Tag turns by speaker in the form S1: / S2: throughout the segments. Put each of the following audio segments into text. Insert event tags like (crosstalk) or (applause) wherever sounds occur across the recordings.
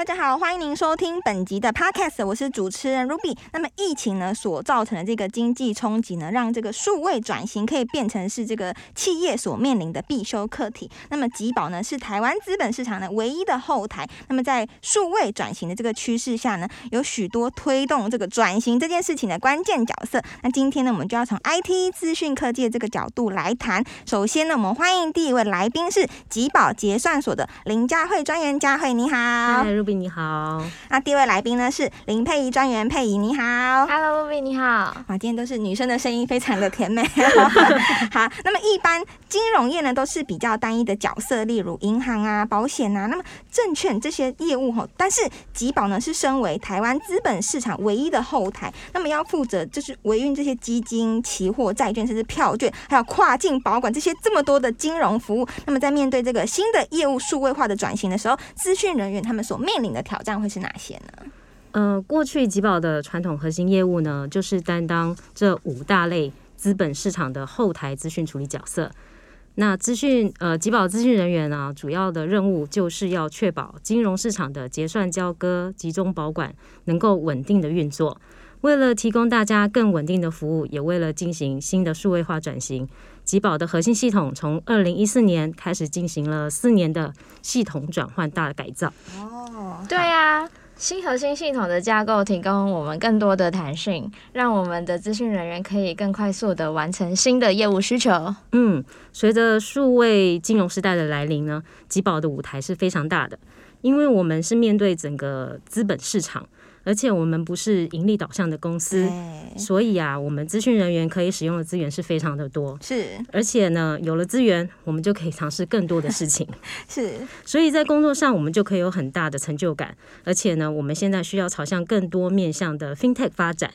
S1: 大家好，欢迎您收听本集的 Podcast，我是主持人 Ruby。那么疫情呢所造成的这个经济冲击呢，让这个数位转型可以变成是这个企业所面临的必修课题。那么吉宝呢是台湾资本市场的唯一的后台。那么在数位转型的这个趋势下呢，有许多推动这个转型这件事情的关键角色。那今天呢，我们就要从 IT 资讯科技的这个角度来谈。首先呢，我们欢迎第一位来宾是吉宝结算所的林佳慧专员，佳慧你好。
S2: 你好，
S1: 那第一位来宾呢是林佩仪专员，佩仪你好
S3: ，Hello Ruby 你好，
S1: 哇，今天都是女生的声音，非常的甜美。(laughs) 好，那么一般金融业呢都是比较单一的角色，例如银行啊、保险啊，那么证券这些业务哈，但是吉宝呢是身为台湾资本市场唯一的后台，那么要负责就是维运这些基金、期货、债券，甚至票券，还有跨境保管这些这么多的金融服务。那么在面对这个新的业务数位化的转型的时候，资讯人员他们所面面临的挑战会是哪些呢？
S2: 呃，过去吉宝的传统核心业务呢，就是担当这五大类资本市场的后台资讯处理角色。那资讯呃，吉宝资讯人员呢，主要的任务就是要确保金融市场的结算交割、集中保管能够稳定的运作。为了提供大家更稳定的服务，也为了进行新的数位化转型。吉宝的核心系统从二零一四年开始进行了四年的系统转换大改造。
S3: 哦，对呀，新核心系统的架构提供我们更多的弹性，让我们的资讯人员可以更快速的完成新的业务需求。
S2: 嗯，随着数位金融时代的来临呢，吉宝的舞台是非常大的，因为我们是面对整个资本市场。而且我们不是盈利导向的公司，所以啊，我们咨询人员可以使用的资源是非常的多。
S1: 是，
S2: 而且呢，有了资源，我们就可以尝试更多的事情。(laughs)
S1: 是，
S2: 所以在工作上，我们就可以有很大的成就感。而且呢，我们现在需要朝向更多面向的 FinTech 发展。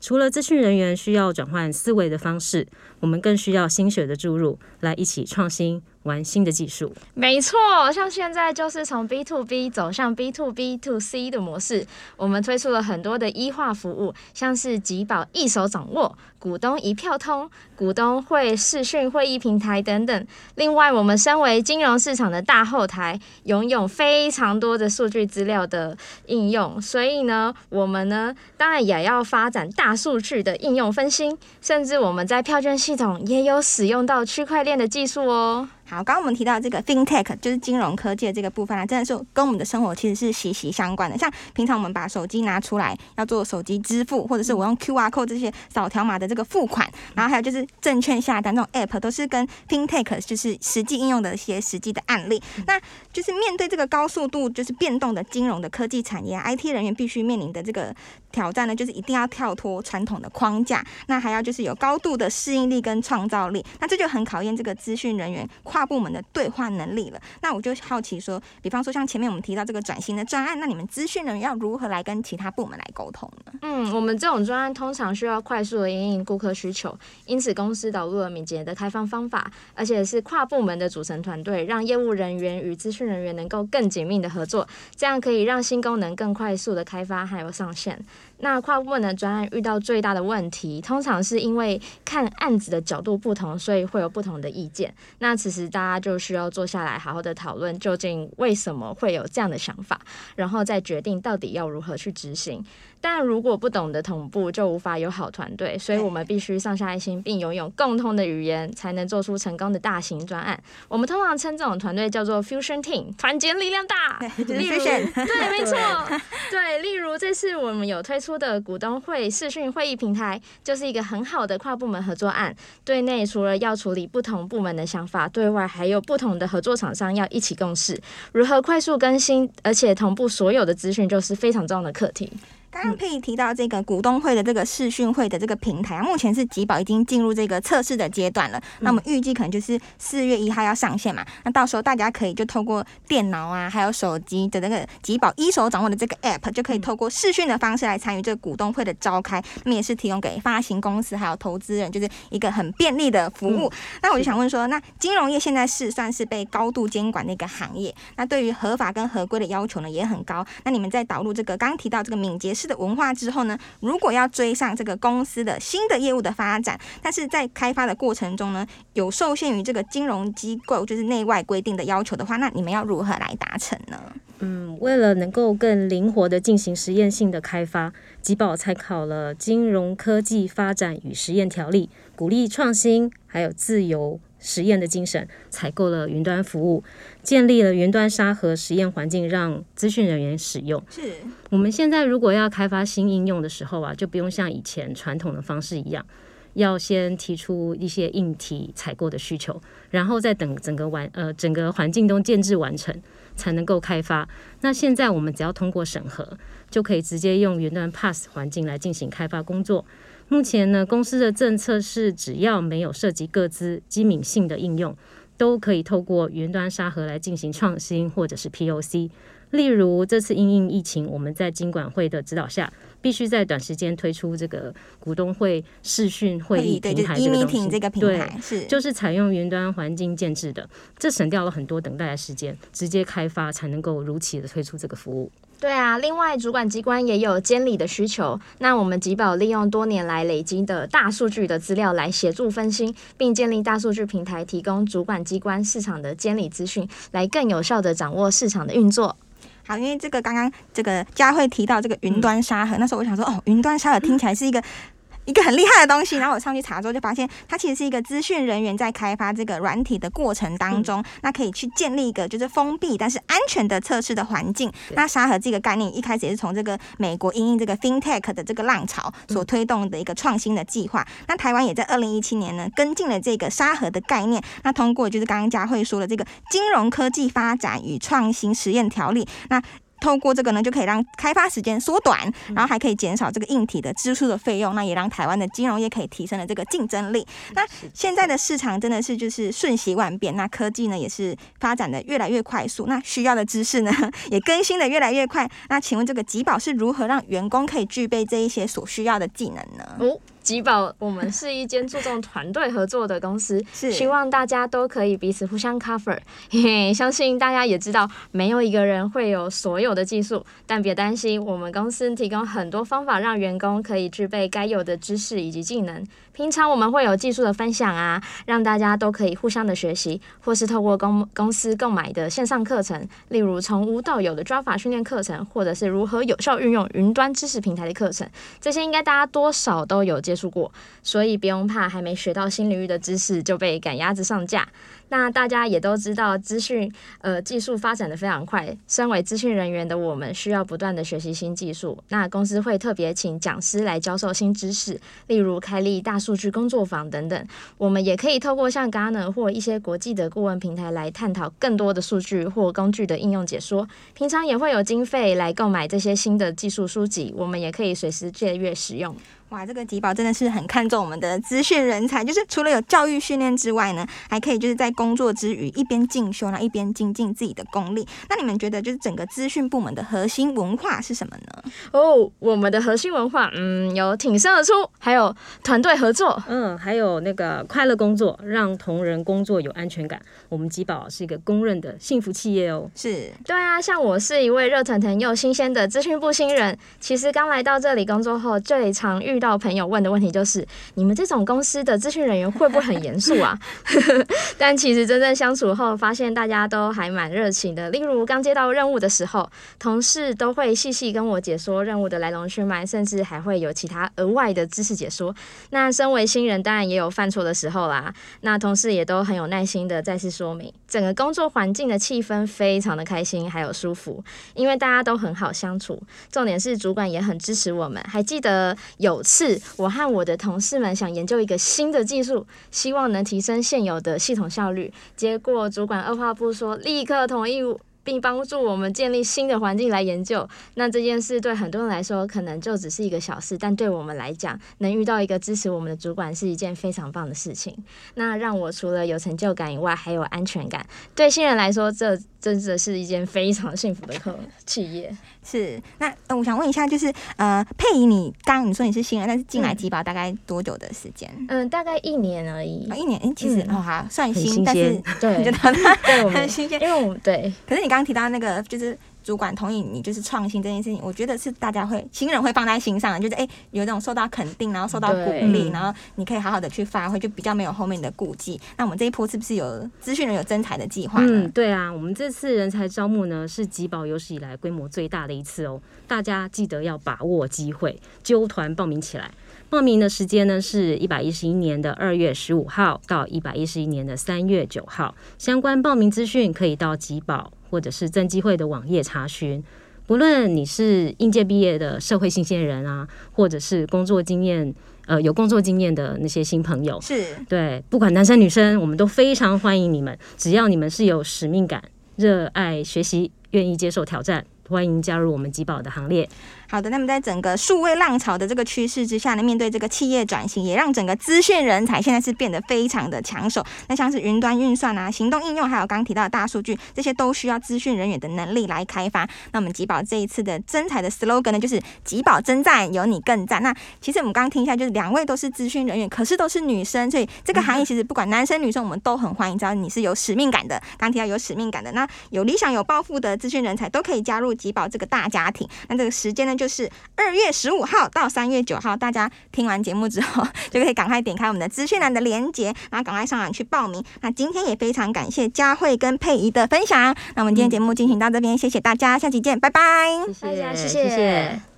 S2: 除了资讯人员需要转换思维的方式，我们更需要心血的注入，来一起创新。玩新的技术，
S3: 没错，像现在就是从 B to B 走向 B to B to C 的模式，我们推出了很多的医化服务，像是吉宝一手掌握、股东一票通、股东会视讯会议平台等等。另外，我们身为金融市场的大后台，拥有非常多的数据资料的应用，所以呢，我们呢当然也要发展大数据的应用分析，甚至我们在票券系统也有使用到区块链的技术哦。
S1: 好，刚刚我们提到这个 FinTech，就是金融科技的这个部分啊，真的是跟我们的生活其实是息息相关的。像平常我们把手机拿出来要做手机支付，或者是我用 QR code 这些扫条码的这个付款，然后还有就是证券下单这种 App，都是跟 FinTech 就是实际应用的一些实际的案例。那就是面对这个高速度就是变动的金融的科技产业，IT 人员必须面临的这个挑战呢，就是一定要跳脱传统的框架，那还要就是有高度的适应力跟创造力。那这就很考验这个资讯人员跨。部门的对话能力了，那我就好奇说，比方说像前面我们提到这个转型的专案，那你们资讯人员要如何来跟其他部门来沟通呢？
S3: 嗯，我们这种专案通常需要快速的应应顾客需求，因此公司导入了敏捷的开放方法，而且是跨部门的组成团队，让业务人员与资讯人员能够更紧密的合作，这样可以让新功能更快速的开发还有上线。那跨部门的专案遇到最大的问题，通常是因为看案子的角度不同，所以会有不同的意见。那其实大家就需要坐下来好好的讨论，究竟为什么会有这样的想法，然后再决定到底要如何去执行。但如果不懂得同步，就无法有好团队，所以我们必须上下一心，并拥有共通的语言，才能做出成功的大型专案。我们通常称这种团队叫做 Fusion Team，团结力量大。(laughs)
S1: 例如，对，
S3: 没错，(laughs) 对，例如这次我们有推出的股东会视讯会议平台，就是一个很好的跨部门合作案。对内除了要处理不同部门的想法，对外还有不同的合作厂商要一起共事，如何快速更新，而且同步所有的资讯，就是非常重要的课题。
S1: 刚刚可以提到这个股东会的这个视讯会的这个平台啊，目前是吉宝已经进入这个测试的阶段了。那我们预计可能就是四月一号要上线嘛。那到时候大家可以就透过电脑啊，还有手机的那个吉宝一手掌握的这个 app，就可以透过视讯的方式来参与这个股东会的召开。那么也是提供给发行公司还有投资人，就是一个很便利的服务。那我就想问说，那金融业现在是算是被高度监管的一个行业，那对于合法跟合规的要求呢也很高。那你们在导入这个刚刚提到这个敏捷式的文化之后呢，如果要追上这个公司的新的业务的发展，但是在开发的过程中呢，有受限于这个金融机构就是内外规定的要求的话，那你们要如何来达成呢？
S2: 嗯，为了能够更灵活的进行实验性的开发，吉宝参考了《金融科技发展与实验条例》，鼓励创新还有自由实验的精神，采购了云端服务，建立了云端沙盒实验环境，让资讯人员使用。
S1: 是
S2: 我们现在如果要开发新应用的时候啊，就不用像以前传统的方式一样，要先提出一些硬体采购的需求，然后再等整个完呃整个环境都建制完成。才能够开发。那现在我们只要通过审核，就可以直接用云端 Pass 环境来进行开发工作。目前呢，公司的政策是，只要没有涉及各自机敏性的应用，都可以透过云端沙盒来进行创新或者是 POC。例如这次因应疫情，我们在经管会的指导下，必须在短时间推出这个股东会视讯会议平台这个东西。
S1: 这个平台是
S2: 就是采用云端环境建制的，这省掉了很多等待的时间，直接开发才能够如期的推出这个服务。
S3: 对啊，另外主管机关也有监理的需求，那我们吉宝利用多年来累积的大数据的资料来协助分析，并建立大数据平台，提供主管机关市场的监理资讯，来更有效的掌握市场的运作。
S1: 好，因为这个刚刚这个佳慧提到这个云端沙盒，那时候我想说，哦，云端沙盒听起来是一个。一个很厉害的东西，然后我上去查之后就发现，它其实是一个资讯人员在开发这个软体的过程当中，那可以去建立一个就是封闭但是安全的测试的环境。那沙盒这个概念一开始也是从这个美国因应这个 FinTech 的这个浪潮所推动的一个创新的计划。那台湾也在二零一七年呢跟进了这个沙盒的概念。那通过就是刚刚佳慧说的这个金融科技发展与创新实验条例，那。透过这个呢，就可以让开发时间缩短，然后还可以减少这个硬体的支出的费用，那也让台湾的金融业可以提升了这个竞争力。那现在的市场真的是就是瞬息万变，那科技呢也是发展的越来越快速，那需要的知识呢 (laughs) 也更新的越来越快。那请问这个吉宝是如何让员工可以具备这一些所需要的技能呢？
S3: 吉宝，我们是一间注重团队合作的公司，(laughs) 希望大家都可以彼此互相 cover。嘿嘿，相信大家也知道，没有一个人会有所有的技术，但别担心，我们公司提供很多方法，让员工可以具备该有的知识以及技能。平常我们会有技术的分享啊，让大家都可以互相的学习，或是透过公公司购买的线上课程，例如从无到有的抓法训练课程，或者是如何有效运用云端知识平台的课程，这些应该大家多少都有接触过，所以不用怕还没学到新领域的知识就被赶鸭子上架。那大家也都知道，资讯呃技术发展的非常快。身为资讯人员的我们，需要不断的学习新技术。那公司会特别请讲师来教授新知识，例如开立大数据工作坊等等。我们也可以透过像 Gartner 或一些国际的顾问平台来探讨更多的数据或工具的应用解说。平常也会有经费来购买这些新的技术书籍，我们也可以随时借阅使用。
S1: 哇，这个吉宝真的是很看重我们的资讯人才，就是除了有教育训练之外呢，还可以就是在工作之余一边进修然后，一边精进自己的功力。那你们觉得就是整个资讯部门的核心文化是什么呢？
S3: 哦，我们的核心文化，嗯，有挺身而出，还有团队合作，
S2: 嗯，还有那个快乐工作，让同仁工作有安全感。我们吉宝是一个公认的幸福企业哦。
S1: 是
S3: 对啊，像我是一位热腾腾又新鲜的资讯部新人，其实刚来到这里工作后，最常遇遇到朋友问的问题就是：你们这种公司的咨询人员会不会很严肃啊？(laughs) 但其实真正相处后，发现大家都还蛮热情的。例如刚接到任务的时候，同事都会细细跟我解说任务的来龙去脉，甚至还会有其他额外的知识解说。那身为新人，当然也有犯错的时候啦。那同事也都很有耐心的再次说明，整个工作环境的气氛非常的开心，还有舒服，因为大家都很好相处。重点是主管也很支持我们，还记得有。次我和我的同事们想研究一个新的技术，希望能提升现有的系统效率。结果主管二话不说，立刻同意。并帮助我们建立新的环境来研究。那这件事对很多人来说可能就只是一个小事，但对我们来讲，能遇到一个支持我们的主管是一件非常棒的事情。那让我除了有成就感以外，还有安全感。对新人来说，这真的是一件非常幸福的企业。
S1: 是。那呃我想问一下，就是呃，佩仪，你刚你说你是新人，但是进来提保大概多久的时间？
S3: 嗯，大概一年而已。
S1: 一年，哎，其实哦，好算
S2: 新，
S1: 但是 (laughs)
S3: 对，
S1: 觉得
S3: 对我们
S1: 很新鲜，
S3: 因为我们对。
S1: 可是你刚刚提到那个，就是主管同意你就是创新这件事情，我觉得是大家会新人会放在心上的，就是哎、有这种受到肯定，然后受到鼓励，然后你可以好好的去发挥，就比较没有后面的顾忌。那我们这一波是不是有资讯人有增才的计划呢？
S2: 嗯，对啊，我们这次人才招募呢是吉宝有史以来规模最大的一次哦，大家记得要把握机会，揪团报名起来。报名的时间呢是一百一十一年的二月十五号到一百一十一年的三月九号，相关报名资讯可以到吉宝或者是增机会的网页查询。不论你是应届毕业的社会新鲜人啊，或者是工作经验呃有工作经验的那些新朋友，
S1: 是
S2: 对，不管男生女生，我们都非常欢迎你们。只要你们是有使命感、热爱学习、愿意接受挑战，欢迎加入我们吉宝的行列。
S1: 好的，那么在整个数位浪潮的这个趋势之下呢，面对这个企业转型，也让整个资讯人才现在是变得非常的抢手。那像是云端运算啊、行动应用，还有刚提到的大数据，这些都需要资讯人员的能力来开发。那我们吉宝这一次的增才的 slogan 呢，就是“吉宝真赞，有你更赞”。那其实我们刚刚听一下，就是两位都是资讯人员，可是都是女生，所以这个行业其实不管男生女生，我们都很欢迎。只要你是有使命感的，刚提到有使命感的，那有理想、有抱负的资讯人才都可以加入吉宝这个大家庭。那这个时间呢，就是二月十五号到三月九号，大家听完节目之后，(laughs) 就可以赶快点开我们的资讯栏的链接，然后赶快上网去报名。那今天也非常感谢佳慧跟佩仪的分享。那我们今天节目进行到这边，谢谢大家，下期见，拜拜。
S2: 谢
S3: 大家谢
S2: 谢
S3: 谢